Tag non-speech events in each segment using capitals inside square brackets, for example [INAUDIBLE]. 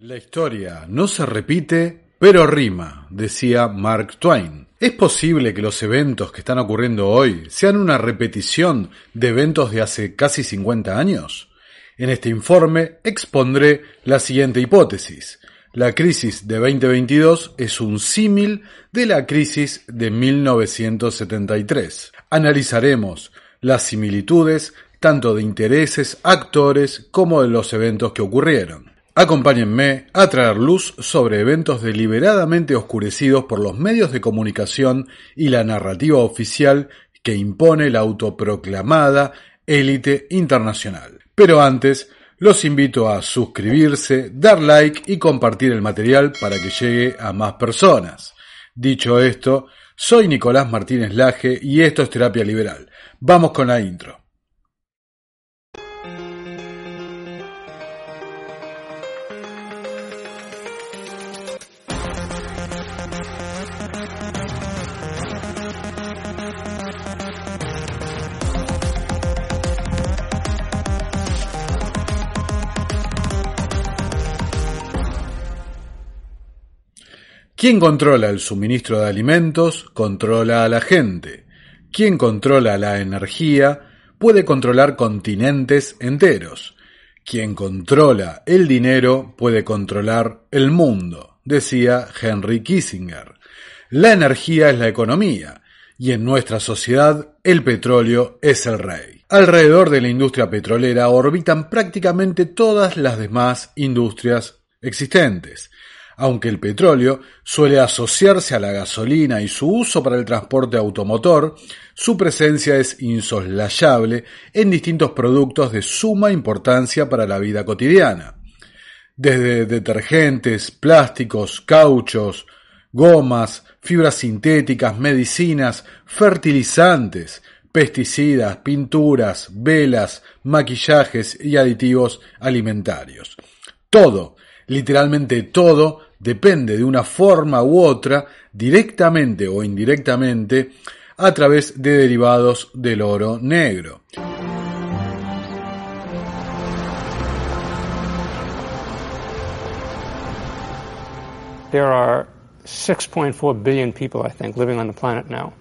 La historia no se repite, pero rima, decía Mark Twain. ¿Es posible que los eventos que están ocurriendo hoy sean una repetición de eventos de hace casi 50 años? En este informe expondré la siguiente hipótesis. La crisis de 2022 es un símil de la crisis de 1973. Analizaremos las similitudes tanto de intereses, actores, como de los eventos que ocurrieron. Acompáñenme a traer luz sobre eventos deliberadamente oscurecidos por los medios de comunicación y la narrativa oficial que impone la autoproclamada élite internacional. Pero antes, los invito a suscribirse, dar like y compartir el material para que llegue a más personas. Dicho esto, soy Nicolás Martínez Laje y esto es Terapia Liberal. Vamos con la intro. Quien controla el suministro de alimentos controla a la gente. Quien controla la energía puede controlar continentes enteros. Quien controla el dinero puede controlar el mundo, decía Henry Kissinger. La energía es la economía y en nuestra sociedad el petróleo es el rey. Alrededor de la industria petrolera orbitan prácticamente todas las demás industrias existentes aunque el petróleo suele asociarse a la gasolina y su uso para el transporte automotor, su presencia es insoslayable en distintos productos de suma importancia para la vida cotidiana. Desde detergentes, plásticos, cauchos, gomas, fibras sintéticas, medicinas, fertilizantes, pesticidas, pinturas, velas, maquillajes y aditivos alimentarios. Todo, literalmente todo, depende de una forma u otra, directamente o indirectamente, a través de derivados del oro negro. There are 6.4 billion people, I think, living on the planet now.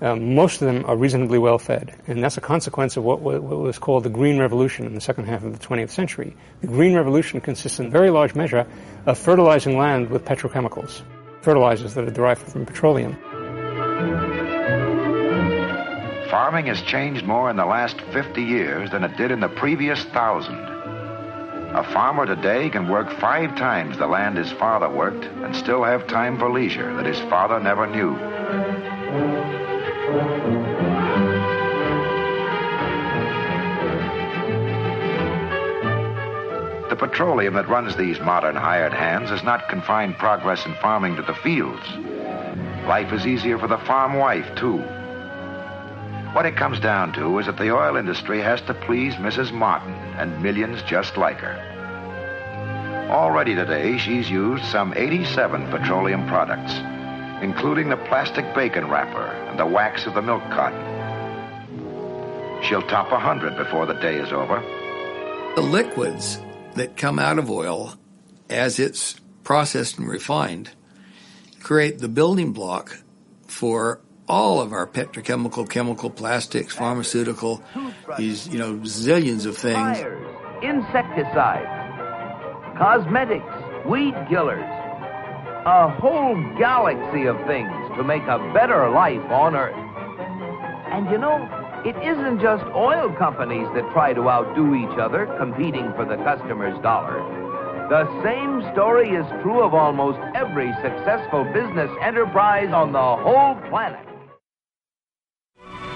Um, most of them are reasonably well fed, and that's a consequence of what, what, was called the Green Revolution in the second half of the 20th century. The Green Revolution consists in very large measure of fertilizing land with petrochemicals, fertilizers that are derived from petroleum. Farming has changed more in the last 50 years than it did in the previous thousand. A farmer today can work five times the land his father worked and still have time for leisure that his father never knew. The petroleum that runs these modern hired hands has not confined progress in farming to the fields. Life is easier for the farm wife, too. What it comes down to is that the oil industry has to please Mrs. Martin and millions just like her. Already today, she's used some 87 petroleum products, including the plastic bacon wrapper and the wax of the milk carton. She'll top a 100 before the day is over. The liquids that come out of oil as it's processed and refined create the building block for all of our petrochemical, chemical, plastics, pharmaceutical, these, you know, zillions of things. Fires, insecticides, cosmetics, weed killers, a whole galaxy of things to make a better life on Earth. And you know, it isn't just oil companies that try to outdo each other, competing for the customer's dollar. The same story is true of almost every successful business enterprise on the whole planet.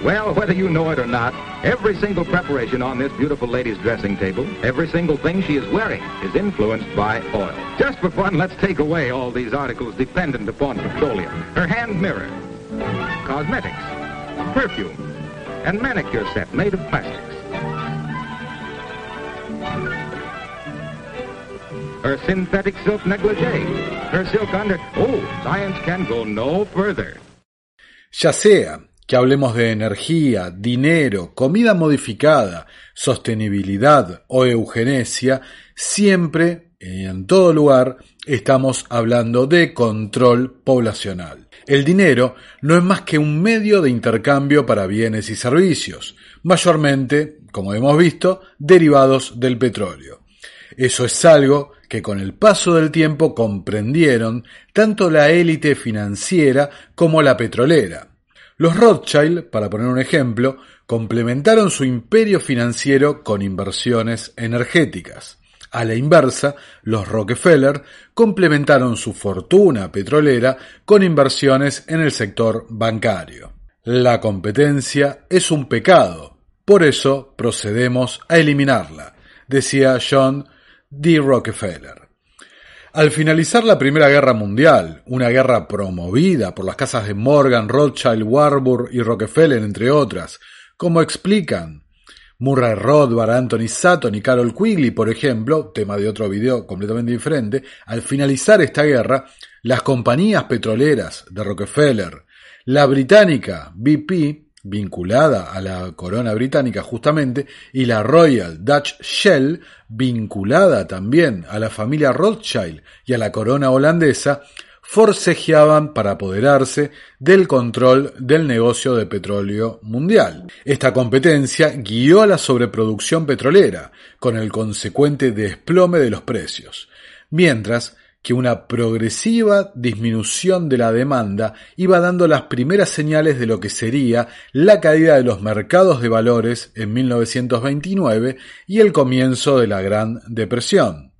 Well, whether you know it or not, every single preparation on this beautiful lady's dressing table, every single thing she is wearing, is influenced by oil. Just for fun, let's take away all these articles dependent upon petroleum. Her hand mirror, cosmetics, perfume, and manicure set made of plastics. Her synthetic silk negligee, her silk under... Oh, science can go no further. Ya sea que hablemos de energía, dinero, comida modificada, sostenibilidad o eugenesia, siempre, en todo lugar, estamos hablando de control poblacional. El dinero no es más que un medio de intercambio para bienes y servicios, mayormente, como hemos visto, derivados del petróleo. Eso es algo que con el paso del tiempo comprendieron tanto la élite financiera como la petrolera. Los Rothschild, para poner un ejemplo, complementaron su imperio financiero con inversiones energéticas. A la inversa, los Rockefeller complementaron su fortuna petrolera con inversiones en el sector bancario. La competencia es un pecado, por eso procedemos a eliminarla, decía John D. Rockefeller. Al finalizar la Primera Guerra Mundial, una guerra promovida por las casas de Morgan, Rothschild, Warburg y Rockefeller, entre otras, como explican Murray Rothbard, Anthony Sutton y Carol Quigley, por ejemplo, tema de otro video completamente diferente, al finalizar esta guerra, las compañías petroleras de Rockefeller, la británica BP, vinculada a la corona británica justamente, y la Royal Dutch Shell, vinculada también a la familia Rothschild y a la corona holandesa, forcejeaban para apoderarse del control del negocio de petróleo mundial. Esta competencia guió a la sobreproducción petrolera, con el consecuente desplome de los precios, mientras que una progresiva disminución de la demanda iba dando las primeras señales de lo que sería la caída de los mercados de valores en 1929 y el comienzo de la Gran Depresión.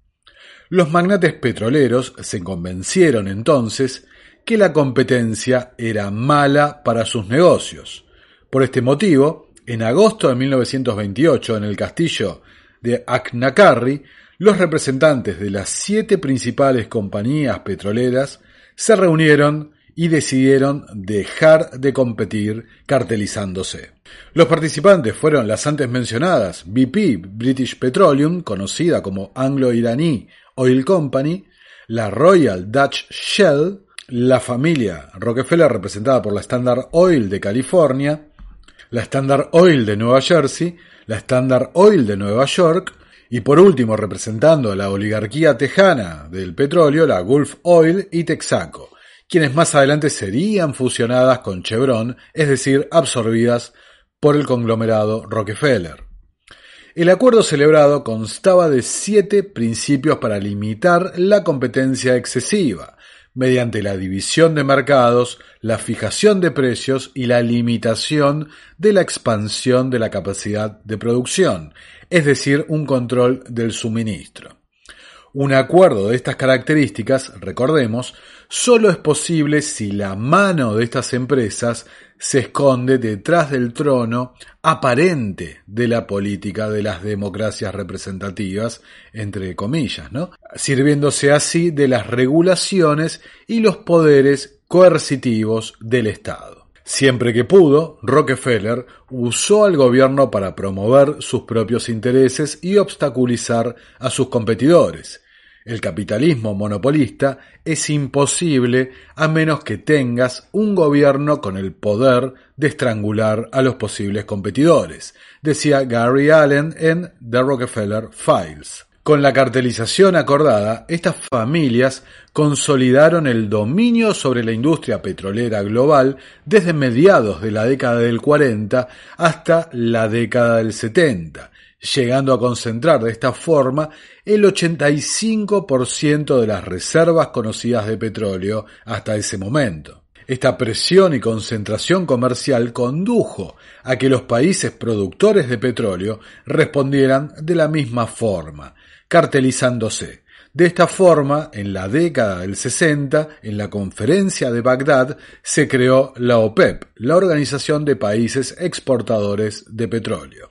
Los magnates petroleros se convencieron entonces que la competencia era mala para sus negocios. Por este motivo, en agosto de 1928, en el castillo de Aknakarri, los representantes de las siete principales compañías petroleras se reunieron y decidieron dejar de competir cartelizándose. Los participantes fueron las antes mencionadas BP, British Petroleum, conocida como Anglo-Iraní Oil Company, la Royal Dutch Shell, la familia Rockefeller representada por la Standard Oil de California, la Standard Oil de Nueva Jersey, la Standard Oil de Nueva York, y por último, representando a la oligarquía tejana del petróleo, la Gulf Oil y Texaco, quienes más adelante serían fusionadas con Chevron, es decir, absorbidas por el conglomerado Rockefeller. El acuerdo celebrado constaba de siete principios para limitar la competencia excesiva, mediante la división de mercados, la fijación de precios y la limitación de la expansión de la capacidad de producción, es decir, un control del suministro. Un acuerdo de estas características, recordemos, solo es posible si la mano de estas empresas se esconde detrás del trono aparente de la política de las democracias representativas, entre comillas, ¿no? sirviéndose así de las regulaciones y los poderes coercitivos del Estado. Siempre que pudo, Rockefeller usó al gobierno para promover sus propios intereses y obstaculizar a sus competidores. El capitalismo monopolista es imposible a menos que tengas un gobierno con el poder de estrangular a los posibles competidores, decía Gary Allen en The Rockefeller Files. Con la cartelización acordada, estas familias consolidaron el dominio sobre la industria petrolera global desde mediados de la década del 40 hasta la década del 70, llegando a concentrar de esta forma el 85% de las reservas conocidas de petróleo hasta ese momento. Esta presión y concentración comercial condujo a que los países productores de petróleo respondieran de la misma forma, cartelizándose, De esta forma, en la década del 60, en la conferencia de Bagdad, se creó la OPEP, la Organización de Países Exportadores de Petróleo.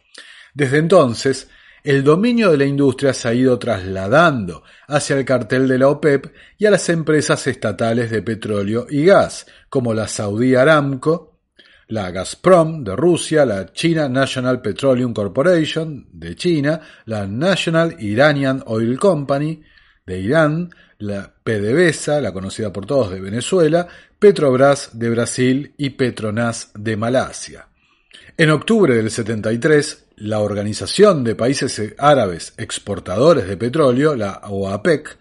Desde entonces, el dominio de la industria se ha ido trasladando hacia el cartel de la OPEP y a las empresas estatales de petróleo y gas, como la Saudi Aramco, la Gazprom de Rusia, la China National Petroleum Corporation de China, la National Iranian Oil Company, de Irán, la PDVSA, la conocida por todos de Venezuela, Petrobras de Brasil y Petronas de Malasia. En octubre del 73, la Organización de Países Árabes Exportadores de Petróleo, la OAPEC,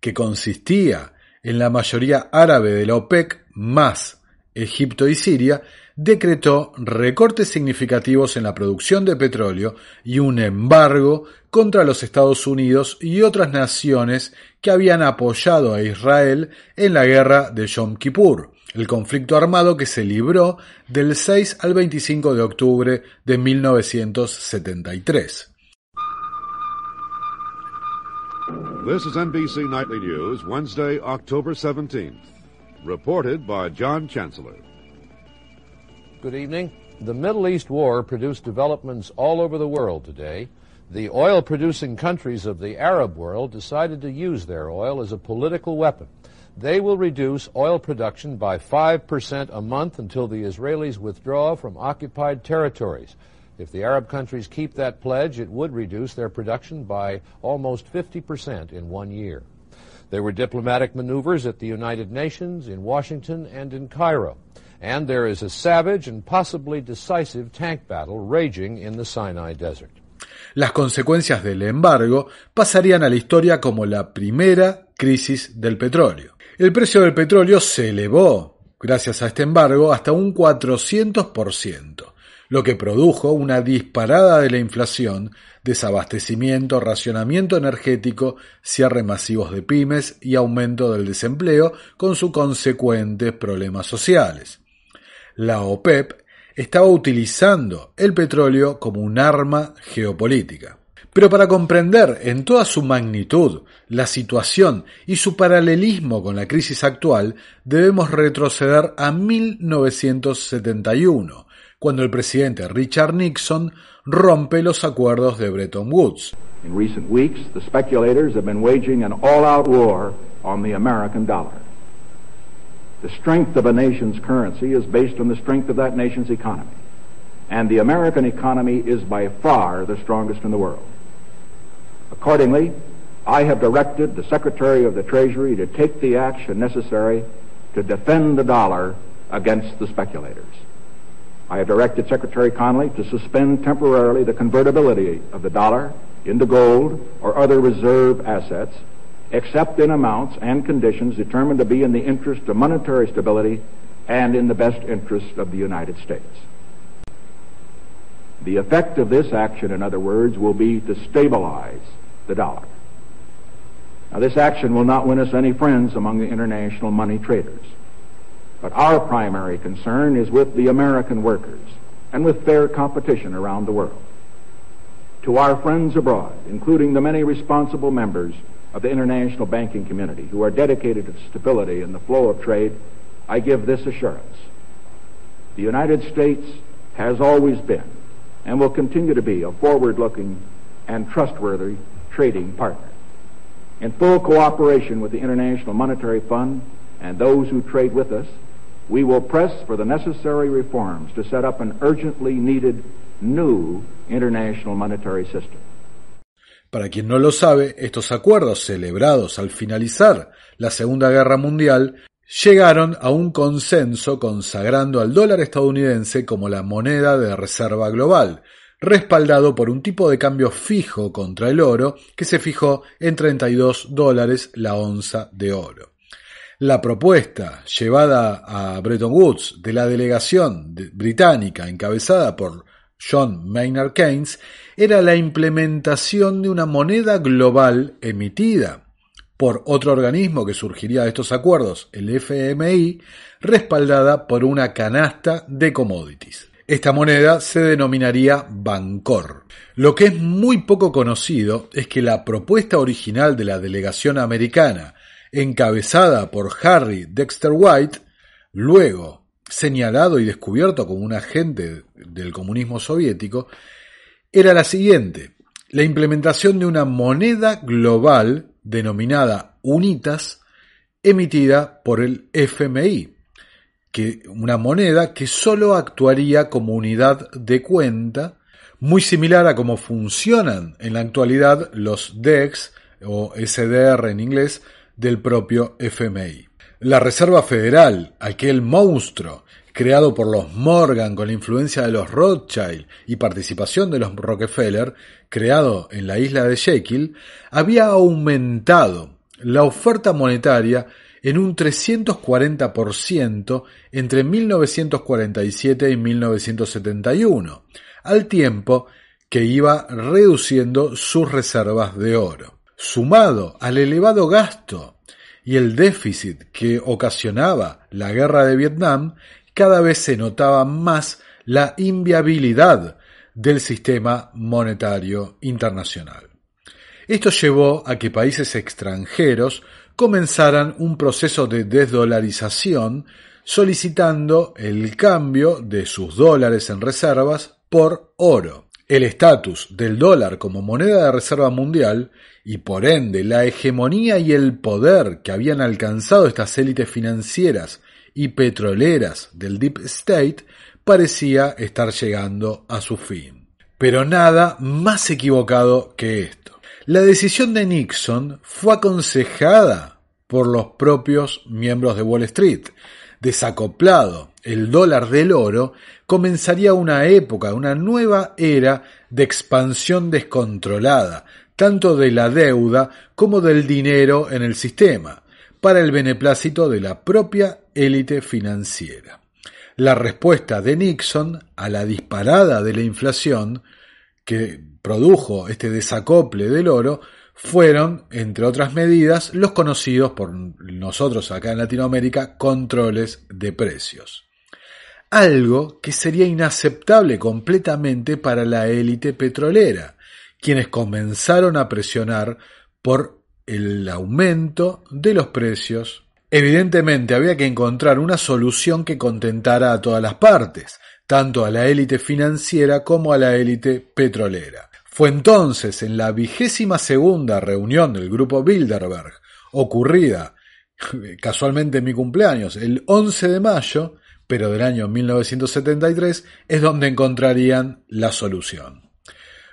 que consistía en la mayoría árabe de la OPEC más Egipto y Siria, decretó recortes significativos en la producción de petróleo y un embargo contra los Estados Unidos y otras naciones que habían apoyado a Israel en la guerra de Yom Kippur, el conflicto armado que se libró del 6 al 25 de octubre de 1973. This is NBC Nightly News, Wednesday, October 17th. Reported by John Chancellor. Good evening. The Middle East war produced developments all over the world today. The oil producing countries of the Arab world decided to use their oil as a political weapon. They will reduce oil production by 5% a month until the Israelis withdraw from occupied territories. If the Arab countries keep that pledge, it would reduce their production by almost 50% in one year. There were diplomatic maneuvers at the United Nations, in Washington, and in Cairo and there is a savage and possibly decisive tank battle raging in the Sinai Desert. Las consecuencias del embargo pasarían a la historia como la primera crisis del petróleo. El precio del petróleo se elevó, gracias a este embargo, hasta un 400%, lo que produjo una disparada de la inflación, desabastecimiento, racionamiento energético, cierre masivos de pymes y aumento del desempleo con sus consecuentes problemas sociales la OPEP estaba utilizando el petróleo como un arma geopolítica. Pero para comprender en toda su magnitud la situación y su paralelismo con la crisis actual, debemos retroceder a 1971, cuando el presidente Richard Nixon rompe los acuerdos de Bretton Woods. In recent weeks, the speculators have been waging an all-out war on the American dollar. The strength of a nation's currency is based on the strength of that nation's economy. And the American economy is by far the strongest in the world. Accordingly, I have directed the Secretary of the Treasury to take the action necessary to defend the dollar against the speculators. I have directed Secretary Connolly to suspend temporarily the convertibility of the dollar into gold or other reserve assets except in amounts and conditions determined to be in the interest of monetary stability and in the best interest of the United States. The effect of this action, in other words, will be to stabilize the dollar. Now, this action will not win us any friends among the international money traders. But our primary concern is with the American workers and with fair competition around the world. To our friends abroad, including the many responsible members of the international banking community who are dedicated to stability and the flow of trade, I give this assurance. The United States has always been and will continue to be a forward-looking and trustworthy trading partner. In full cooperation with the International Monetary Fund and those who trade with us, we will press for the necessary reforms to set up an urgently needed new international monetary system. Para quien no lo sabe, estos acuerdos celebrados al finalizar la Segunda Guerra Mundial llegaron a un consenso consagrando al dólar estadounidense como la moneda de reserva global, respaldado por un tipo de cambio fijo contra el oro que se fijó en 32 dólares la onza de oro. La propuesta llevada a Bretton Woods de la delegación británica encabezada por John Maynard Keynes era la implementación de una moneda global emitida por otro organismo que surgiría de estos acuerdos, el FMI, respaldada por una canasta de commodities. Esta moneda se denominaría Bancor. Lo que es muy poco conocido es que la propuesta original de la delegación americana, encabezada por Harry Dexter White, luego señalado y descubierto como un agente del comunismo soviético, era la siguiente, la implementación de una moneda global denominada UNITAS, emitida por el FMI, que una moneda que sólo actuaría como unidad de cuenta, muy similar a cómo funcionan en la actualidad los DEX o SDR en inglés del propio FMI. La Reserva Federal, aquel monstruo creado por los Morgan con la influencia de los Rothschild y participación de los Rockefeller, creado en la isla de Jekyll, había aumentado la oferta monetaria en un 340% entre 1947 y 1971, al tiempo que iba reduciendo sus reservas de oro. Sumado al elevado gasto y el déficit que ocasionaba la guerra de Vietnam, cada vez se notaba más la inviabilidad del sistema monetario internacional. Esto llevó a que países extranjeros comenzaran un proceso de desdolarización solicitando el cambio de sus dólares en reservas por oro. El estatus del dólar como moneda de reserva mundial y por ende la hegemonía y el poder que habían alcanzado estas élites financieras y petroleras del Deep State parecía estar llegando a su fin. Pero nada más equivocado que esto. La decisión de Nixon fue aconsejada por los propios miembros de Wall Street. Desacoplado el dólar del oro, comenzaría una época, una nueva era de expansión descontrolada, tanto de la deuda como del dinero en el sistema, para el beneplácito de la propia élite financiera. La respuesta de Nixon a la disparada de la inflación que produjo este desacople del oro fueron, entre otras medidas, los conocidos por nosotros acá en Latinoamérica controles de precios. Algo que sería inaceptable completamente para la élite petrolera, quienes comenzaron a presionar por el aumento de los precios. Evidentemente había que encontrar una solución que contentara a todas las partes, tanto a la élite financiera como a la élite petrolera. Fue entonces en la vigésima segunda reunión del grupo Bilderberg, ocurrida [LAUGHS] casualmente en mi cumpleaños, el 11 de mayo, pero del año 1973, es donde encontrarían la solución.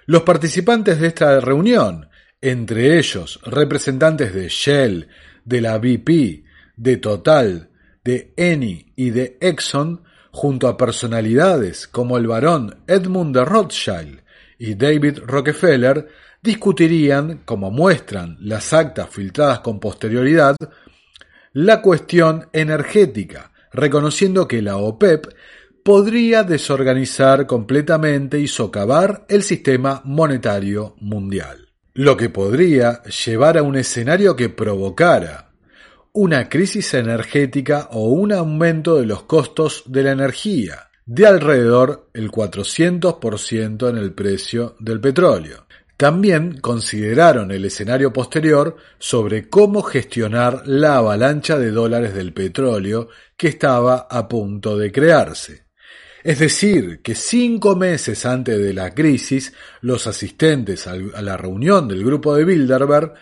Los participantes de esta reunión, entre ellos representantes de Shell, de la BP, de Total, de Eni y de Exxon, junto a personalidades como el barón Edmund de Rothschild y David Rockefeller, discutirían, como muestran las actas filtradas con posterioridad, la cuestión energética, reconociendo que la OPEP podría desorganizar completamente y socavar el sistema monetario mundial, lo que podría llevar a un escenario que provocara una crisis energética o un aumento de los costos de la energía, de alrededor el 400% en el precio del petróleo. También consideraron el escenario posterior sobre cómo gestionar la avalancha de dólares del petróleo que estaba a punto de crearse. Es decir, que cinco meses antes de la crisis, los asistentes a la reunión del grupo de Bilderberg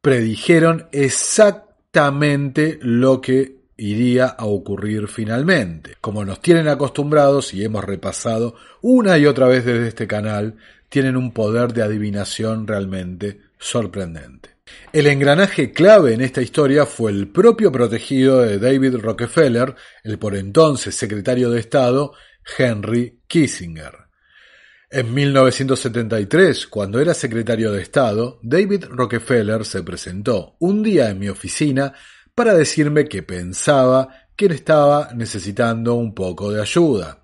predijeron exactamente lo que iría a ocurrir finalmente. Como nos tienen acostumbrados y hemos repasado una y otra vez desde este canal, tienen un poder de adivinación realmente sorprendente. El engranaje clave en esta historia fue el propio protegido de David Rockefeller, el por entonces secretario de Estado, Henry Kissinger. En 1973, cuando era secretario de Estado, David Rockefeller se presentó un día en mi oficina para decirme que pensaba que él estaba necesitando un poco de ayuda.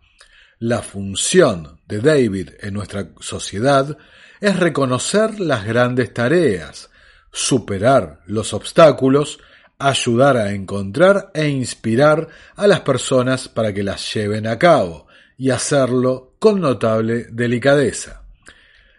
La función de David en nuestra sociedad es reconocer las grandes tareas, superar los obstáculos, ayudar a encontrar e inspirar a las personas para que las lleven a cabo, y hacerlo con notable delicadeza.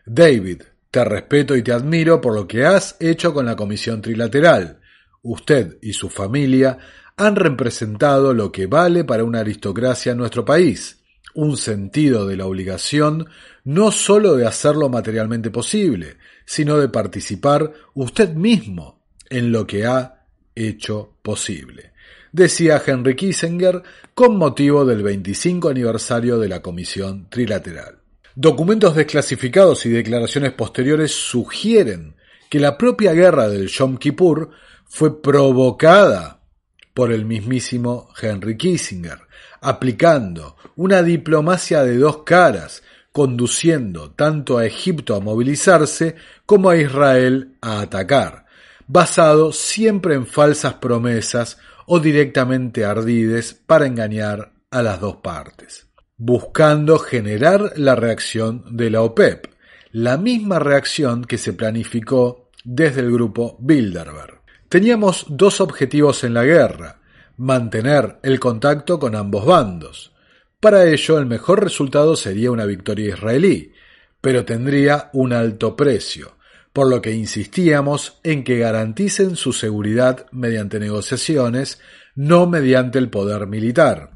David, te respeto y te admiro por lo que has hecho con la Comisión Trilateral. Usted y su familia han representado lo que vale para una aristocracia en nuestro país, un sentido de la obligación no sólo de hacerlo materialmente posible, sino de participar usted mismo en lo que ha hecho posible, decía Henry Kissinger con motivo del 25 aniversario de la Comisión Trilateral. Documentos desclasificados y declaraciones posteriores sugieren que la propia guerra del Yom Kippur fue provocada por el mismísimo Henry Kissinger, aplicando una diplomacia de dos caras, conduciendo tanto a Egipto a movilizarse como a Israel a atacar, basado siempre en falsas promesas o directamente ardides para engañar a las dos partes, buscando generar la reacción de la OPEP, la misma reacción que se planificó desde el grupo Bilderberg. Teníamos dos objetivos en la guerra, mantener el contacto con ambos bandos. Para ello el mejor resultado sería una victoria israelí, pero tendría un alto precio, por lo que insistíamos en que garanticen su seguridad mediante negociaciones, no mediante el poder militar.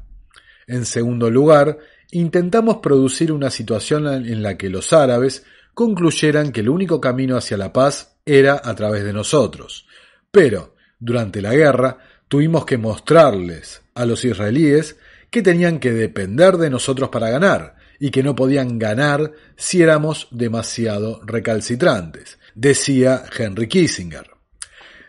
En segundo lugar, intentamos producir una situación en la que los árabes concluyeran que el único camino hacia la paz era a través de nosotros, pero, durante la guerra, tuvimos que mostrarles a los israelíes que tenían que depender de nosotros para ganar y que no podían ganar si éramos demasiado recalcitrantes, decía Henry Kissinger.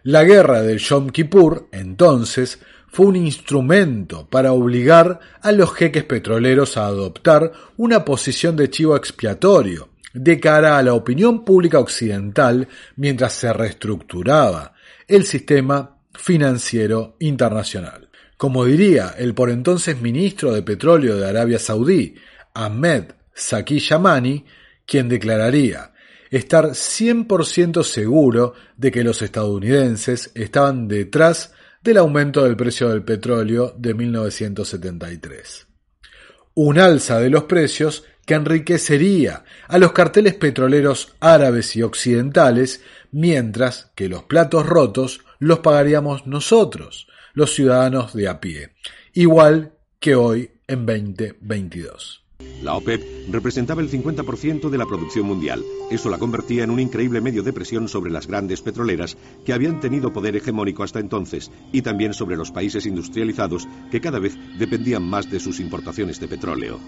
La guerra del Yom Kippur, entonces, fue un instrumento para obligar a los jeques petroleros a adoptar una posición de chivo expiatorio de cara a la opinión pública occidental mientras se reestructuraba el sistema financiero internacional. Como diría el por entonces ministro de Petróleo de Arabia Saudí, Ahmed Saki Yamani, quien declararía estar 100% seguro de que los estadounidenses estaban detrás del aumento del precio del petróleo de 1973. Un alza de los precios que enriquecería a los carteles petroleros árabes y occidentales, mientras que los platos rotos los pagaríamos nosotros, los ciudadanos de a pie, igual que hoy en 2022. La OPEP representaba el 50% de la producción mundial. Eso la convertía en un increíble medio de presión sobre las grandes petroleras que habían tenido poder hegemónico hasta entonces y también sobre los países industrializados que cada vez dependían más de sus importaciones de petróleo.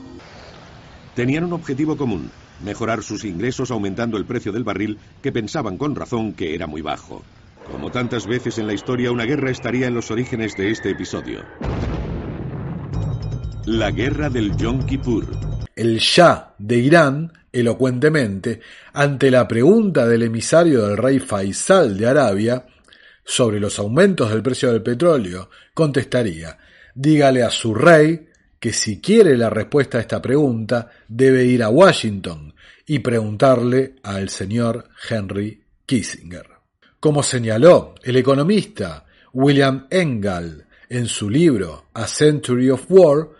Tenían un objetivo común, mejorar sus ingresos aumentando el precio del barril que pensaban con razón que era muy bajo. Como tantas veces en la historia, una guerra estaría en los orígenes de este episodio. La guerra del Yom Kippur. El Shah de Irán, elocuentemente, ante la pregunta del emisario del rey Faisal de Arabia sobre los aumentos del precio del petróleo, contestaría, dígale a su rey que si quiere la respuesta a esta pregunta debe ir a Washington y preguntarle al señor Henry Kissinger. Como señaló el economista William Engel en su libro A Century of War,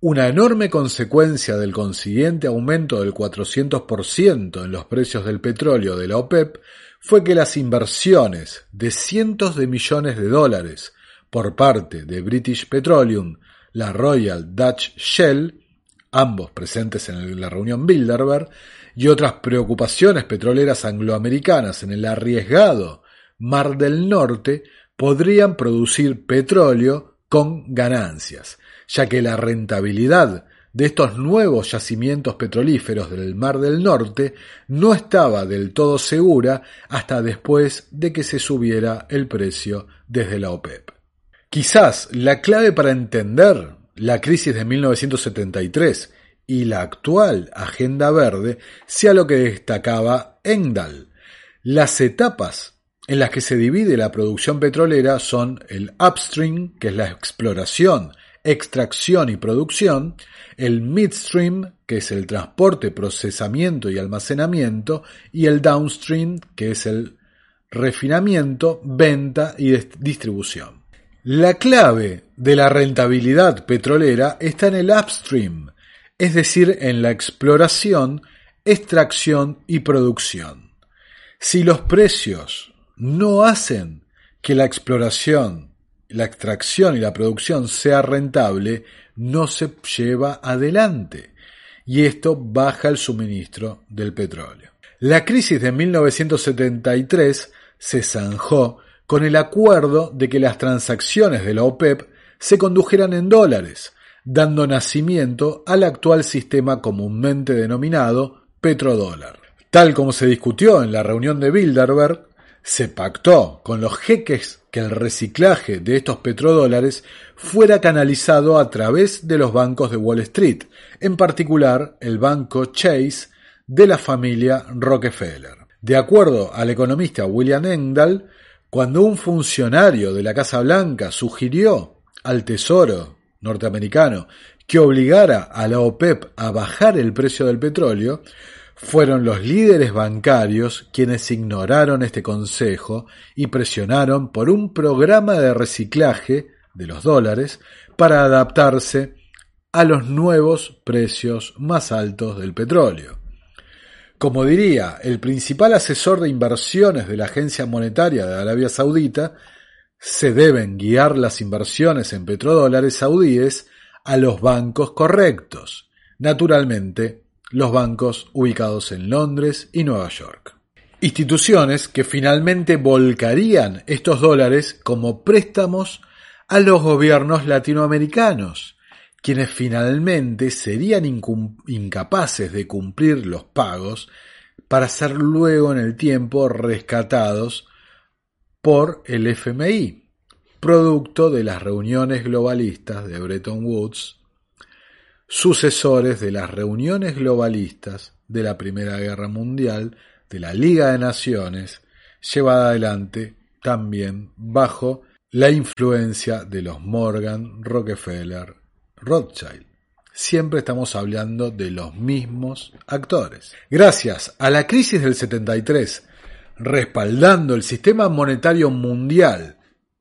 una enorme consecuencia del consiguiente aumento del 400% en los precios del petróleo de la OPEP fue que las inversiones de cientos de millones de dólares por parte de British Petroleum la Royal Dutch Shell, ambos presentes en la reunión Bilderberg, y otras preocupaciones petroleras angloamericanas en el arriesgado Mar del Norte podrían producir petróleo con ganancias, ya que la rentabilidad de estos nuevos yacimientos petrolíferos del Mar del Norte no estaba del todo segura hasta después de que se subiera el precio desde la OPEP. Quizás la clave para entender la crisis de 1973 y la actual Agenda Verde sea lo que destacaba Engdahl. Las etapas en las que se divide la producción petrolera son el upstream, que es la exploración, extracción y producción, el midstream, que es el transporte, procesamiento y almacenamiento, y el downstream, que es el refinamiento, venta y distribución. La clave de la rentabilidad petrolera está en el upstream, es decir, en la exploración, extracción y producción. Si los precios no hacen que la exploración, la extracción y la producción sea rentable, no se lleva adelante y esto baja el suministro del petróleo. La crisis de 1973 se zanjó con el acuerdo de que las transacciones de la OPEP se condujeran en dólares, dando nacimiento al actual sistema comúnmente denominado petrodólar. Tal como se discutió en la reunión de Bilderberg, se pactó con los jeques que el reciclaje de estos petrodólares fuera canalizado a través de los bancos de Wall Street, en particular el banco Chase de la familia Rockefeller. De acuerdo al economista William Engdahl, cuando un funcionario de la Casa Blanca sugirió al Tesoro norteamericano que obligara a la OPEP a bajar el precio del petróleo, fueron los líderes bancarios quienes ignoraron este consejo y presionaron por un programa de reciclaje de los dólares para adaptarse a los nuevos precios más altos del petróleo. Como diría el principal asesor de inversiones de la Agencia Monetaria de Arabia Saudita, se deben guiar las inversiones en petrodólares saudíes a los bancos correctos, naturalmente los bancos ubicados en Londres y Nueva York. Instituciones que finalmente volcarían estos dólares como préstamos a los gobiernos latinoamericanos, quienes finalmente serían incapaces de cumplir los pagos para ser luego en el tiempo rescatados por el FMI, producto de las reuniones globalistas de Bretton Woods sucesores de las reuniones globalistas de la Primera Guerra Mundial, de la Liga de Naciones, llevada adelante también bajo la influencia de los Morgan, Rockefeller, Rothschild. Siempre estamos hablando de los mismos actores. Gracias a la crisis del 73, respaldando el sistema monetario mundial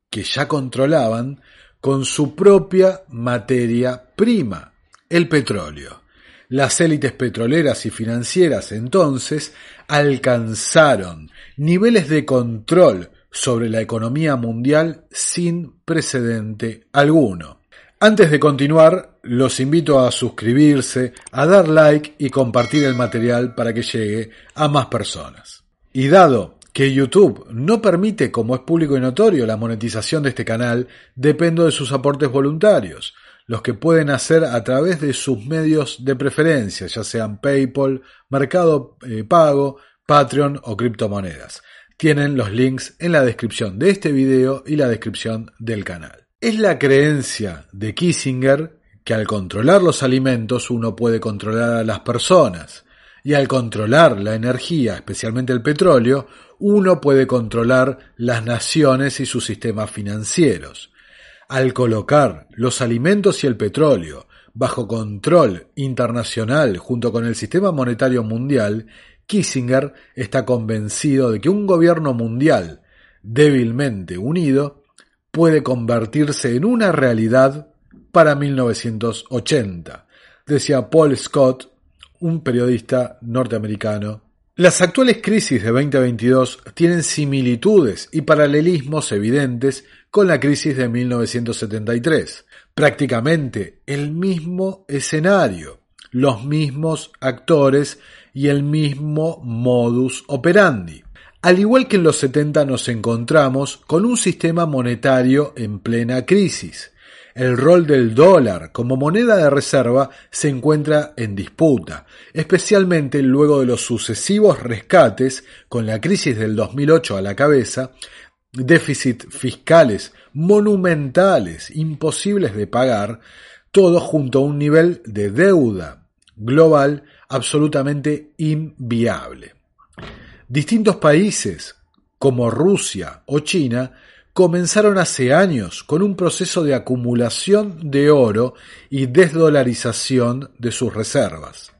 que ya controlaban con su propia materia prima, el petróleo. Las élites petroleras y financieras entonces alcanzaron niveles de control sobre la economía mundial sin precedente alguno. Antes de continuar, los invito a suscribirse, a dar like y compartir el material para que llegue a más personas. Y dado que YouTube no permite, como es público y notorio, la monetización de este canal, dependo de sus aportes voluntarios los que pueden hacer a través de sus medios de preferencia, ya sean PayPal, Mercado eh, Pago, Patreon o criptomonedas. Tienen los links en la descripción de este video y la descripción del canal. Es la creencia de Kissinger que al controlar los alimentos uno puede controlar a las personas y al controlar la energía, especialmente el petróleo, uno puede controlar las naciones y sus sistemas financieros. Al colocar los alimentos y el petróleo bajo control internacional junto con el sistema monetario mundial, Kissinger está convencido de que un gobierno mundial débilmente unido puede convertirse en una realidad para 1980, decía Paul Scott, un periodista norteamericano. Las actuales crisis de 2022 tienen similitudes y paralelismos evidentes con la crisis de 1973. Prácticamente el mismo escenario, los mismos actores y el mismo modus operandi. Al igual que en los 70 nos encontramos con un sistema monetario en plena crisis. El rol del dólar como moneda de reserva se encuentra en disputa, especialmente luego de los sucesivos rescates con la crisis del 2008 a la cabeza déficit fiscales monumentales, imposibles de pagar, todo junto a un nivel de deuda global absolutamente inviable. Distintos países, como Rusia o China, comenzaron hace años con un proceso de acumulación de oro y desdolarización de sus reservas.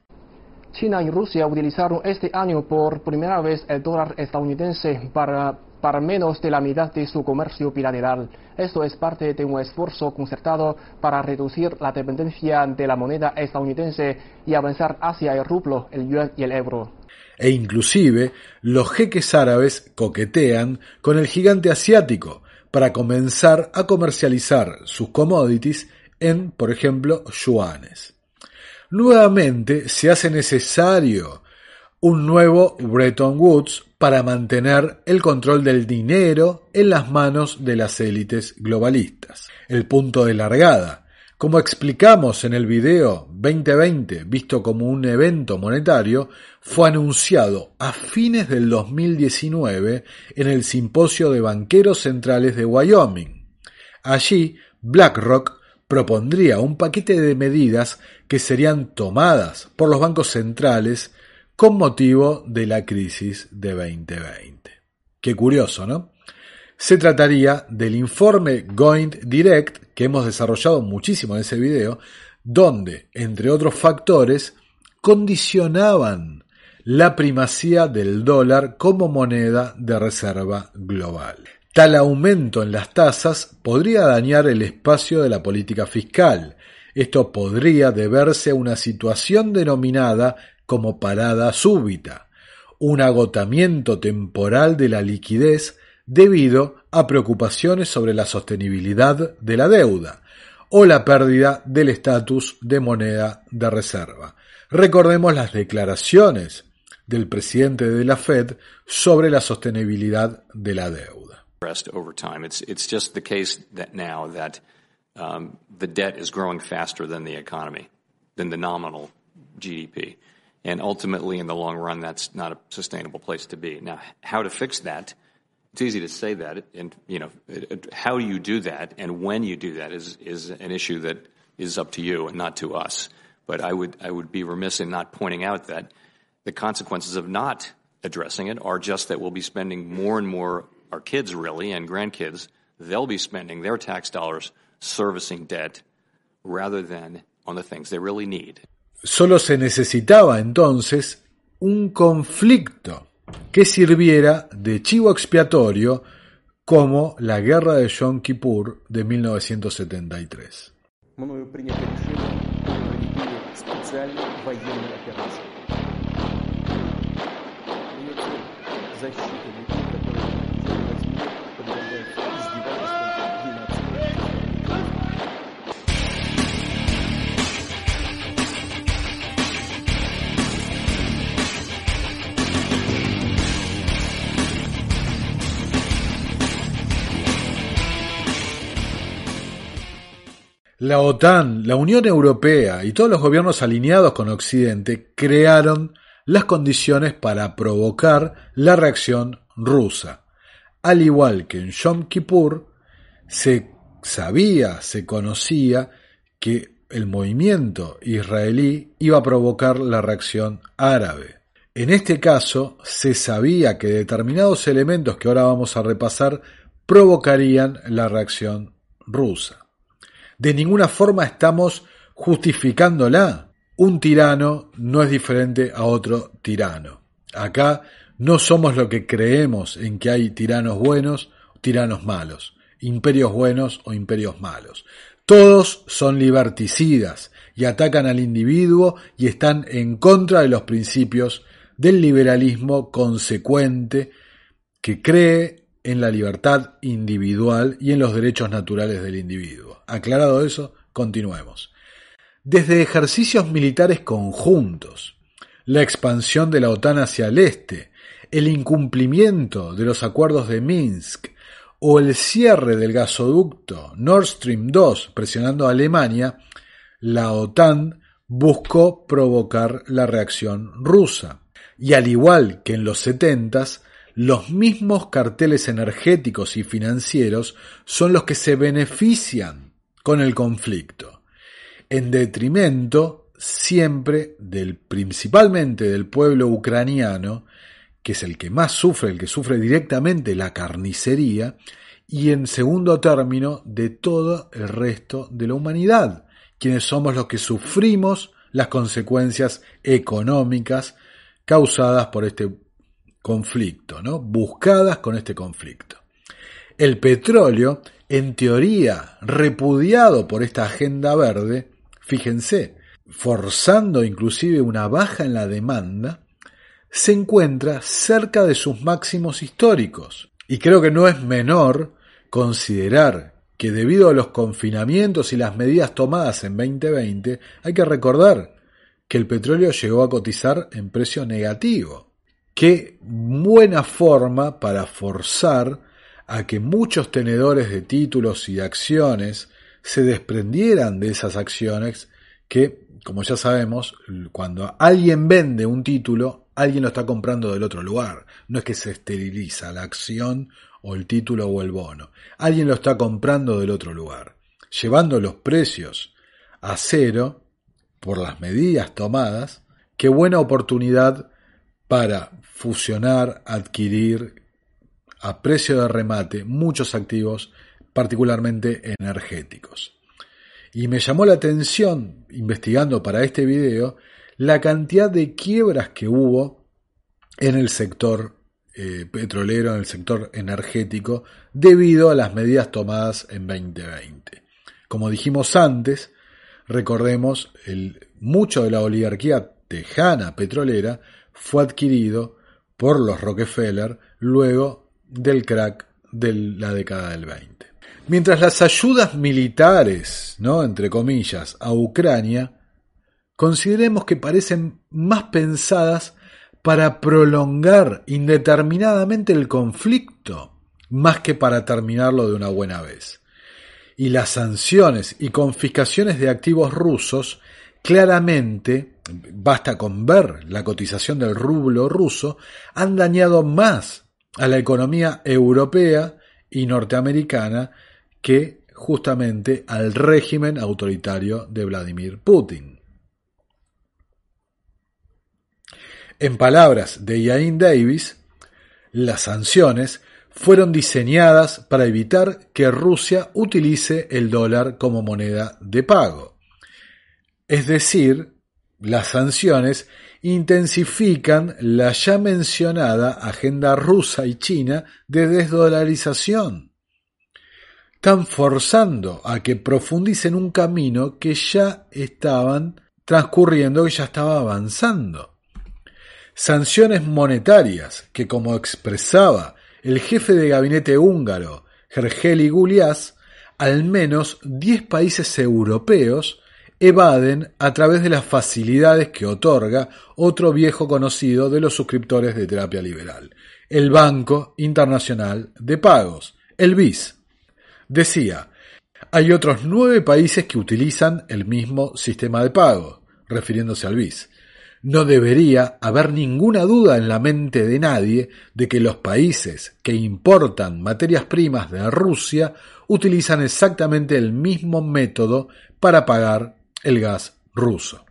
China y Rusia utilizaron este año por primera vez el dólar estadounidense para para menos de la mitad de su comercio bilateral. Esto es parte de un esfuerzo concertado para reducir la dependencia de la moneda estadounidense y avanzar hacia el rublo, el yuan y el euro. E inclusive los jeques árabes coquetean con el gigante asiático para comenzar a comercializar sus commodities en, por ejemplo, yuanes. Nuevamente se hace necesario un nuevo Bretton Woods para mantener el control del dinero en las manos de las élites globalistas. El punto de largada. Como explicamos en el video 2020, visto como un evento monetario, fue anunciado a fines del 2019 en el Simposio de Banqueros Centrales de Wyoming. Allí, BlackRock propondría un paquete de medidas que serían tomadas por los bancos centrales con motivo de la crisis de 2020. Qué curioso, ¿no? Se trataría del informe Going Direct que hemos desarrollado muchísimo en ese video, donde, entre otros factores, condicionaban la primacía del dólar como moneda de reserva global. Tal aumento en las tasas podría dañar el espacio de la política fiscal. Esto podría deberse a una situación denominada como parada súbita, un agotamiento temporal de la liquidez debido a preocupaciones sobre la sostenibilidad de la deuda o la pérdida del estatus de moneda de reserva. Recordemos las declaraciones del presidente de la Fed sobre la sostenibilidad de la deuda. The um, the the. Now, how to fix that? It's easy to say that, and you know, how you do that and when you do that is is an issue that is up to you and not to us. But I would I would be remiss in not pointing out that the consequences of not addressing it are just that we'll be spending more and more our kids really and grandkids they'll be spending their tax dollars servicing debt rather than on the things they really need. Solo se necesitaba entonces un conflicto que sirviera de chivo expiatorio como la guerra de Yom Kippur de 1973. La OTAN, la Unión Europea y todos los gobiernos alineados con Occidente crearon las condiciones para provocar la reacción rusa. Al igual que en Yom Kippur, se sabía, se conocía que el movimiento israelí iba a provocar la reacción árabe. En este caso, se sabía que determinados elementos que ahora vamos a repasar provocarían la reacción rusa. De ninguna forma estamos justificándola. Un tirano no es diferente a otro tirano. Acá no somos lo que creemos en que hay tiranos buenos tiranos malos, imperios buenos o imperios malos. Todos son liberticidas y atacan al individuo y están en contra de los principios del liberalismo consecuente que cree en la libertad individual y en los derechos naturales del individuo. Aclarado eso, continuemos. Desde ejercicios militares conjuntos, la expansión de la OTAN hacia el este, el incumplimiento de los acuerdos de Minsk o el cierre del gasoducto Nord Stream 2 presionando a Alemania, la OTAN buscó provocar la reacción rusa. Y al igual que en los setentas, los mismos carteles energéticos y financieros son los que se benefician con el conflicto, en detrimento siempre del principalmente del pueblo ucraniano, que es el que más sufre, el que sufre directamente la carnicería, y en segundo término de todo el resto de la humanidad, quienes somos los que sufrimos las consecuencias económicas causadas por este conflicto, ¿no? buscadas con este conflicto. El petróleo, en teoría, repudiado por esta agenda verde, fíjense, forzando inclusive una baja en la demanda, se encuentra cerca de sus máximos históricos. Y creo que no es menor considerar que debido a los confinamientos y las medidas tomadas en 2020, hay que recordar que el petróleo llegó a cotizar en precio negativo. Qué buena forma para forzar a que muchos tenedores de títulos y acciones se desprendieran de esas acciones que, como ya sabemos, cuando alguien vende un título, alguien lo está comprando del otro lugar. No es que se esteriliza la acción o el título o el bono. Alguien lo está comprando del otro lugar. Llevando los precios a cero por las medidas tomadas, qué buena oportunidad para fusionar, adquirir a precio de remate muchos activos, particularmente energéticos. Y me llamó la atención, investigando para este video, la cantidad de quiebras que hubo en el sector eh, petrolero, en el sector energético, debido a las medidas tomadas en 2020. Como dijimos antes, recordemos, el, mucho de la oligarquía tejana petrolera fue adquirido por los Rockefeller luego del crack de la década del 20. Mientras las ayudas militares, ¿no? entre comillas, a Ucrania, consideremos que parecen más pensadas para prolongar indeterminadamente el conflicto, más que para terminarlo de una buena vez. Y las sanciones y confiscaciones de activos rusos claramente, basta con ver la cotización del rublo ruso, han dañado más a la economía europea y norteamericana que justamente al régimen autoritario de Vladimir Putin. En palabras de Iain Davis, las sanciones fueron diseñadas para evitar que Rusia utilice el dólar como moneda de pago. Es decir, las sanciones intensifican la ya mencionada agenda rusa y china de desdolarización. Están forzando a que profundicen un camino que ya estaban transcurriendo, que ya estaba avanzando. Sanciones monetarias que, como expresaba el jefe de gabinete húngaro, Gergely Gulias, al menos 10 países europeos evaden a través de las facilidades que otorga otro viejo conocido de los suscriptores de terapia liberal, el Banco Internacional de Pagos, el BIS. Decía, hay otros nueve países que utilizan el mismo sistema de pago, refiriéndose al BIS. No debería haber ninguna duda en la mente de nadie de que los países que importan materias primas de Rusia utilizan exactamente el mismo método para pagar el gas ruso.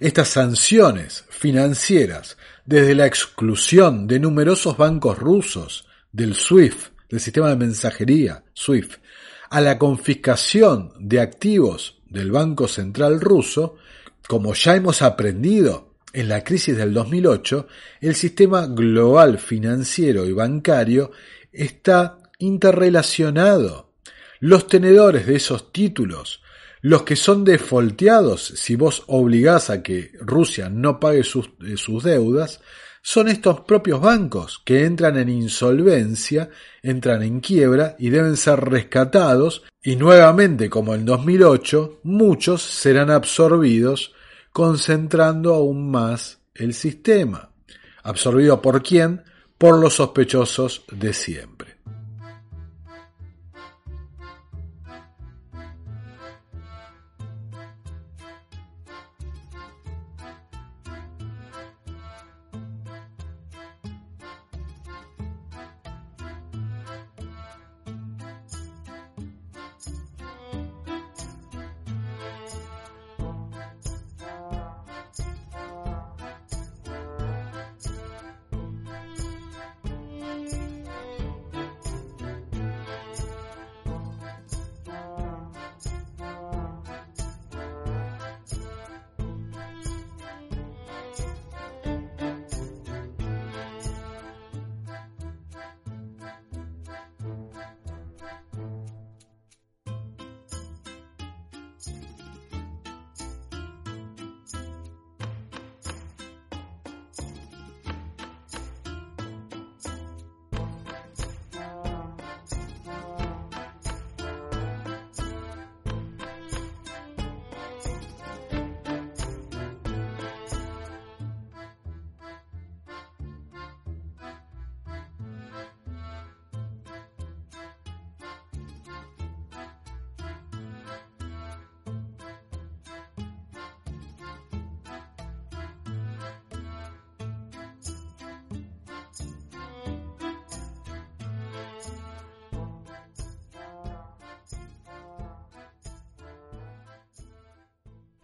Estas sanciones financieras, desde la exclusión de numerosos bancos rusos del SWIFT, del sistema de mensajería SWIFT, a la confiscación de activos del Banco Central ruso, como ya hemos aprendido en la crisis del 2008, el sistema global financiero y bancario está interrelacionado. Los tenedores de esos títulos los que son defolteados, si vos obligás a que Rusia no pague sus, eh, sus deudas, son estos propios bancos que entran en insolvencia, entran en quiebra y deben ser rescatados y nuevamente como en 2008 muchos serán absorbidos concentrando aún más el sistema. ¿Absorbido por quién? Por los sospechosos de siempre.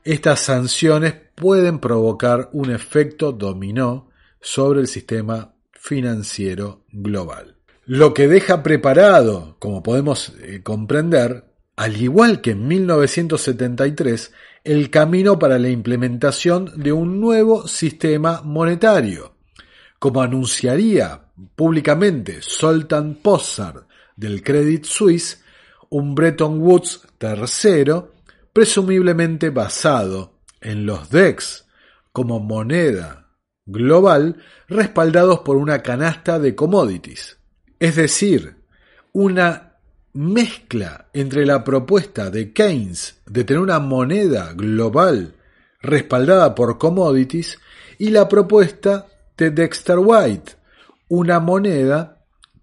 Estas sanciones pueden provocar un efecto dominó sobre el sistema financiero global. Lo que deja preparado, como podemos eh, comprender, al igual que en 1973, el camino para la implementación de un nuevo sistema monetario, como anunciaría públicamente Soltan Possard del Credit Suisse, un Bretton Woods tercero, presumiblemente basado en los DEX como moneda global, respaldados por una canasta de commodities. Es decir, una mezcla entre la propuesta de Keynes de tener una moneda global respaldada por commodities y la propuesta de Dexter White, una moneda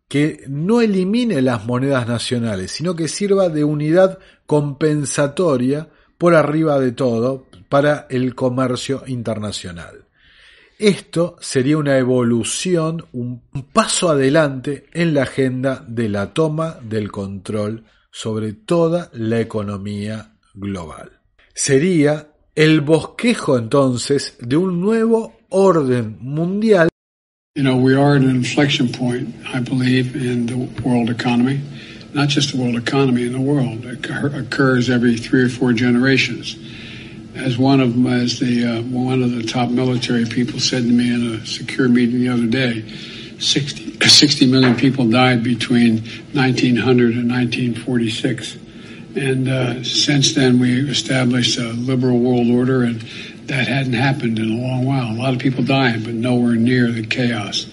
que no elimine las monedas nacionales, sino que sirva de unidad compensatoria por arriba de todo para el comercio internacional. Esto sería una evolución, un paso adelante en la agenda de la toma del control sobre toda la economía global. Sería el bosquejo entonces de un nuevo orden mundial You know, we are at an inflection point, I believe, in the world economy. Not just the world economy, in the world. It occurs every three or four generations. As one of as the uh, one of the top military people said to me in a secure meeting the other day, 60, [LAUGHS] 60 million people died between 1900 and 1946. And uh, since then, we established a liberal world order, and that hadn't happened in a long while. A lot of people dying, but nowhere near the chaos.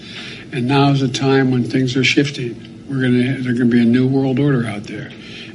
And now is a time when things are shifting. We're gonna there's gonna be a new world order out there,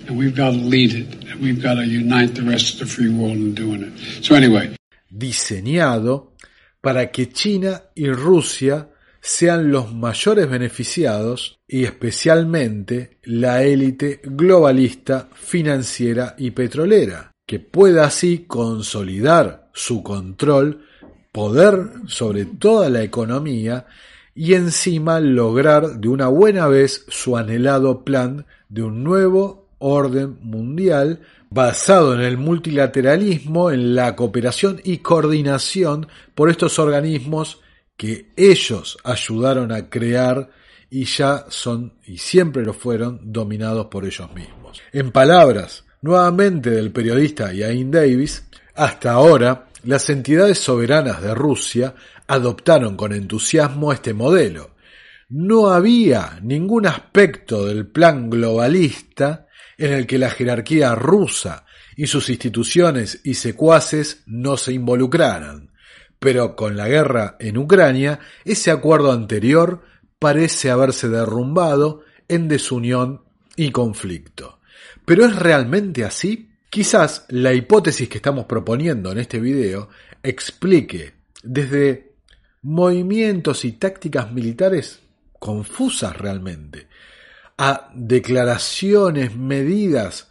and we've got to lead it. We've got to unite the rest of the free world in doing it. So anyway, diseñado para que China y Rusia sean los mayores beneficiados y especialmente la élite globalista financiera y petrolera, que pueda así consolidar su control, poder sobre toda la economía y encima lograr de una buena vez su anhelado plan de un nuevo orden mundial basado en el multilateralismo, en la cooperación y coordinación por estos organismos que ellos ayudaron a crear y ya son y siempre lo fueron dominados por ellos mismos. En palabras nuevamente del periodista Iain Davis, hasta ahora las entidades soberanas de Rusia adoptaron con entusiasmo este modelo. No había ningún aspecto del plan globalista en el que la jerarquía rusa y sus instituciones y secuaces no se involucraran. Pero con la guerra en Ucrania, ese acuerdo anterior parece haberse derrumbado en desunión y conflicto. ¿Pero es realmente así? Quizás la hipótesis que estamos proponiendo en este video explique desde movimientos y tácticas militares confusas realmente, a declaraciones, medidas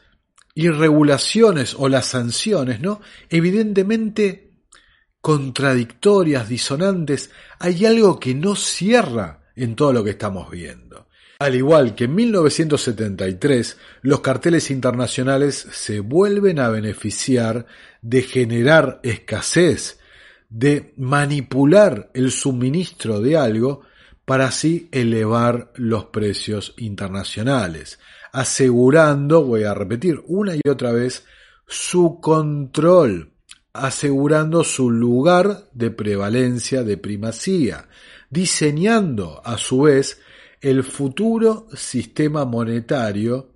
y regulaciones o las sanciones, ¿no? Evidentemente contradictorias, disonantes, hay algo que no cierra en todo lo que estamos viendo. Al igual que en 1973, los carteles internacionales se vuelven a beneficiar de generar escasez, de manipular el suministro de algo para así elevar los precios internacionales, asegurando, voy a repetir una y otra vez, su control, asegurando su lugar de prevalencia, de primacía, diseñando a su vez el futuro sistema monetario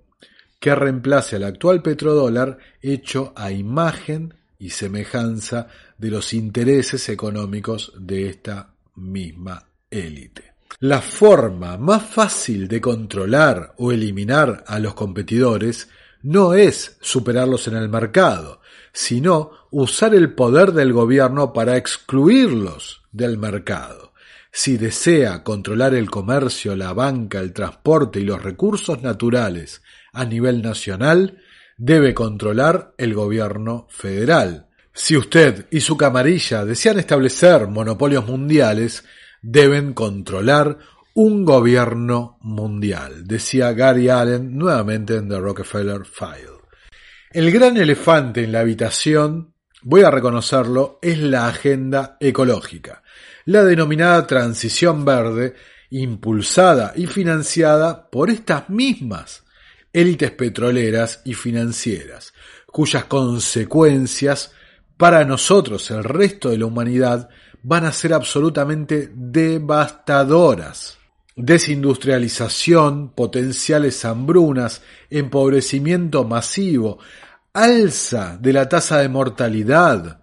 que reemplace al actual petrodólar hecho a imagen y semejanza de los intereses económicos de esta misma élite. La forma más fácil de controlar o eliminar a los competidores no es superarlos en el mercado, sino usar el poder del gobierno para excluirlos del mercado. Si desea controlar el comercio, la banca, el transporte y los recursos naturales a nivel nacional, debe controlar el gobierno federal. Si usted y su camarilla desean establecer monopolios mundiales, deben controlar un gobierno mundial, decía Gary Allen nuevamente en The Rockefeller File. El gran elefante en la habitación voy a reconocerlo, es la agenda ecológica, la denominada transición verde, impulsada y financiada por estas mismas élites petroleras y financieras, cuyas consecuencias para nosotros, el resto de la humanidad, van a ser absolutamente devastadoras. Desindustrialización, potenciales hambrunas, empobrecimiento masivo, alza de la tasa de mortalidad,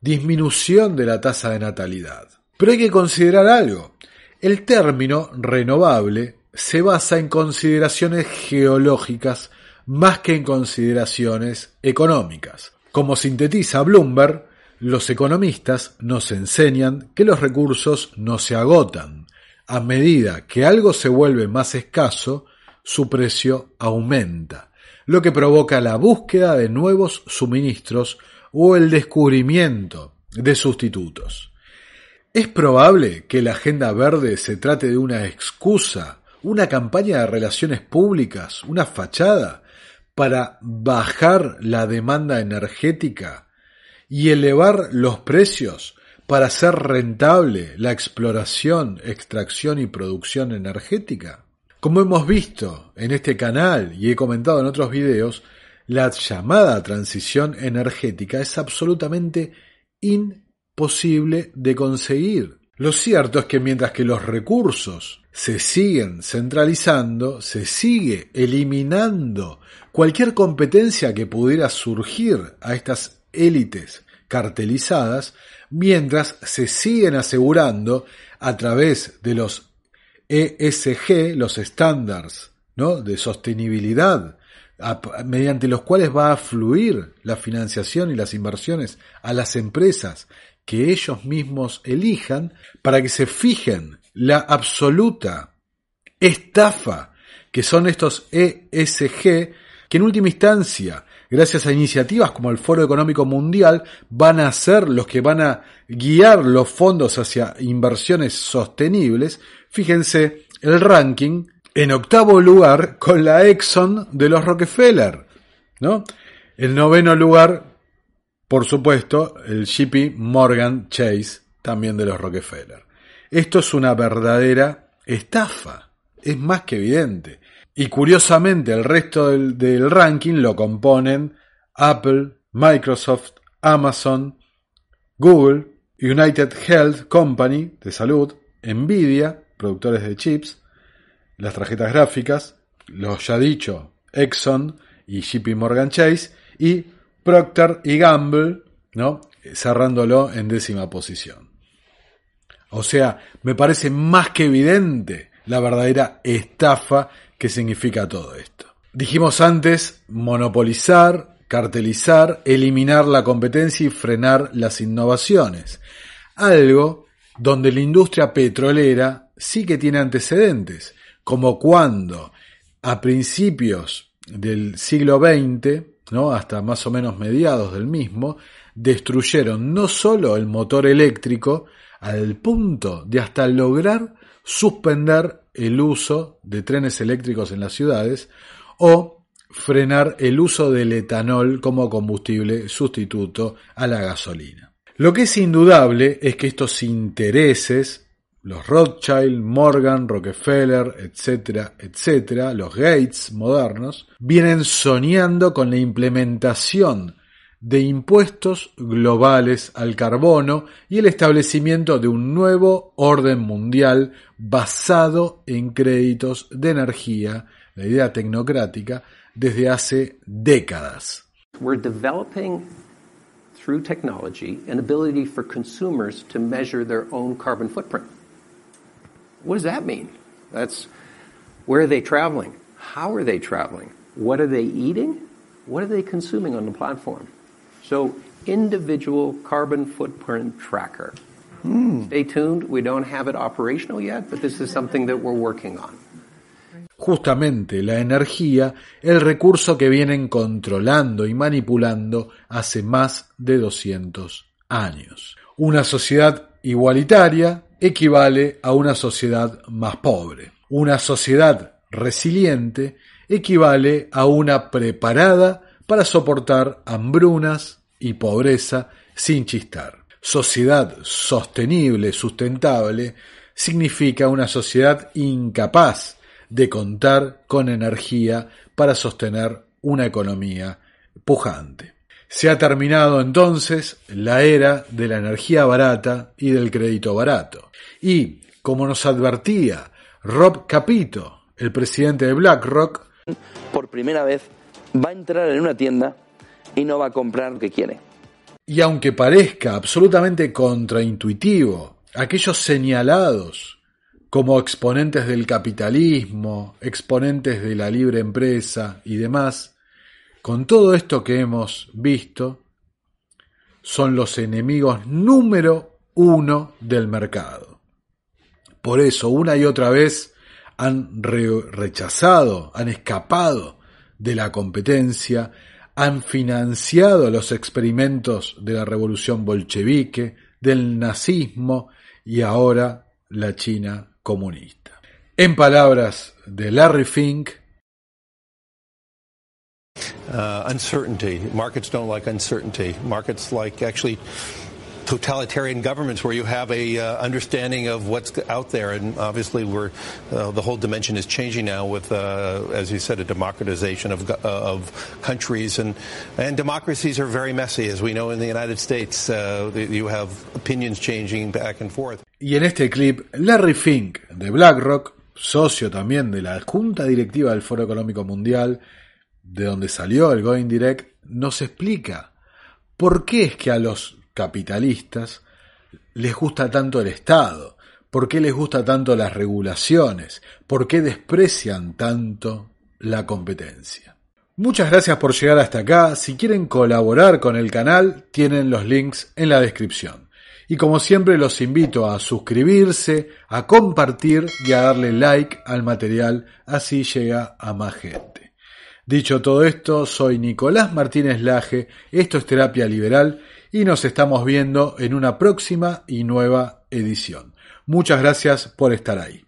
disminución de la tasa de natalidad. Pero hay que considerar algo. El término renovable se basa en consideraciones geológicas más que en consideraciones económicas. Como sintetiza Bloomberg, los economistas nos enseñan que los recursos no se agotan. A medida que algo se vuelve más escaso, su precio aumenta, lo que provoca la búsqueda de nuevos suministros o el descubrimiento de sustitutos. Es probable que la Agenda Verde se trate de una excusa, una campaña de relaciones públicas, una fachada, para bajar la demanda energética y elevar los precios para hacer rentable la exploración, extracción y producción energética? Como hemos visto en este canal y he comentado en otros videos, la llamada transición energética es absolutamente imposible de conseguir. Lo cierto es que mientras que los recursos se siguen centralizando, se sigue eliminando cualquier competencia que pudiera surgir a estas élites cartelizadas, mientras se siguen asegurando a través de los ESG, los estándares ¿no? de sostenibilidad, mediante los cuales va a fluir la financiación y las inversiones a las empresas que ellos mismos elijan para que se fijen la absoluta estafa que son estos ESG que en última instancia, gracias a iniciativas como el Foro Económico Mundial, van a ser los que van a guiar los fondos hacia inversiones sostenibles. Fíjense el ranking en octavo lugar con la Exxon de los Rockefeller, ¿no? El noveno lugar, por supuesto, el JP Morgan Chase, también de los Rockefeller. Esto es una verdadera estafa, es más que evidente. Y curiosamente el resto del, ranking lo componen Apple, Microsoft, Amazon, Google, United Health Company de salud, Nvidia, productores de chips, las tarjetas gráficas, los ya dicho Exxon y JP Morgan Chase y Procter y Gamble, ¿no? cerrándolo en décima posición. O sea, me parece más que evidente la verdadera estafa ¿Qué significa todo esto? Dijimos antes monopolizar, cartelizar, eliminar la competencia y frenar las innovaciones. Algo donde la industria petrolera sí que tiene antecedentes, como cuando a principios del siglo XX, hasta más o menos mediados del mismo, destruyeron no solo el motor eléctrico, al punto de hasta lograr suspender el uso de trenes eléctricos en las ciudades o frenar el uso del etanol como combustible sustituto a la gasolina. Lo que es indudable es que estos intereses, los Rothschild, Morgan, Rockefeller, etcétera, etcétera, los Gates modernos, vienen soñando con la implementación de impuestos globales al carbono y el establecimiento de un nuevo orden mundial basado en créditos de energía, la idea tecnocrática, desde hace décadas. We're developing through technology an ability for consumers to measure their own carbon footprint. What does that mean? That's where are they traveling? How are they traveling? What are they eating? What are they consuming on the platform? So, individual carbon footprint tracker. Mm. Stay tuned. We don't have it operational yet, but this is something that we're working on. Justamente la energía, el recurso que vienen controlando y manipulando hace más de 200 años. Una sociedad igualitaria equivale a una sociedad más pobre. Una sociedad resiliente equivale a una preparada para soportar hambrunas y pobreza sin chistar. Sociedad sostenible, sustentable, significa una sociedad incapaz de contar con energía para sostener una economía pujante. Se ha terminado entonces la era de la energía barata y del crédito barato. Y, como nos advertía Rob Capito, el presidente de BlackRock, por primera vez va a entrar en una tienda y no va a comprar lo que quiere. Y aunque parezca absolutamente contraintuitivo, aquellos señalados como exponentes del capitalismo, exponentes de la libre empresa y demás, con todo esto que hemos visto, son los enemigos número uno del mercado. Por eso, una y otra vez han rechazado, han escapado de la competencia, han financiado los experimentos de la revolución bolchevique, del nazismo y ahora la China comunista. En palabras de Larry Fink, uh, uncertainty. Markets don't like uncertainty. Markets like actually totalitarian governments where you have a uh, understanding of what's out there, and obviously we're uh, the whole dimension is changing now with, uh, as you said, a democratization of, uh, of countries, and and democracies are very messy, as we know in the United States. Uh, you have opinions changing back and forth. Y en este clip, Larry Fink de BlackRock, socio también de la junta directiva del Foro Económico Mundial, de donde salió el Going Direct, nos explica por qué es que a los capitalistas les gusta tanto el Estado, por qué les gusta tanto las regulaciones, por qué desprecian tanto la competencia. Muchas gracias por llegar hasta acá. Si quieren colaborar con el canal, tienen los links en la descripción. Y como siempre los invito a suscribirse, a compartir y a darle like al material, así llega a más gente. Dicho todo esto, soy Nicolás Martínez Laje, esto es Terapia Liberal y nos estamos viendo en una próxima y nueva edición. Muchas gracias por estar ahí.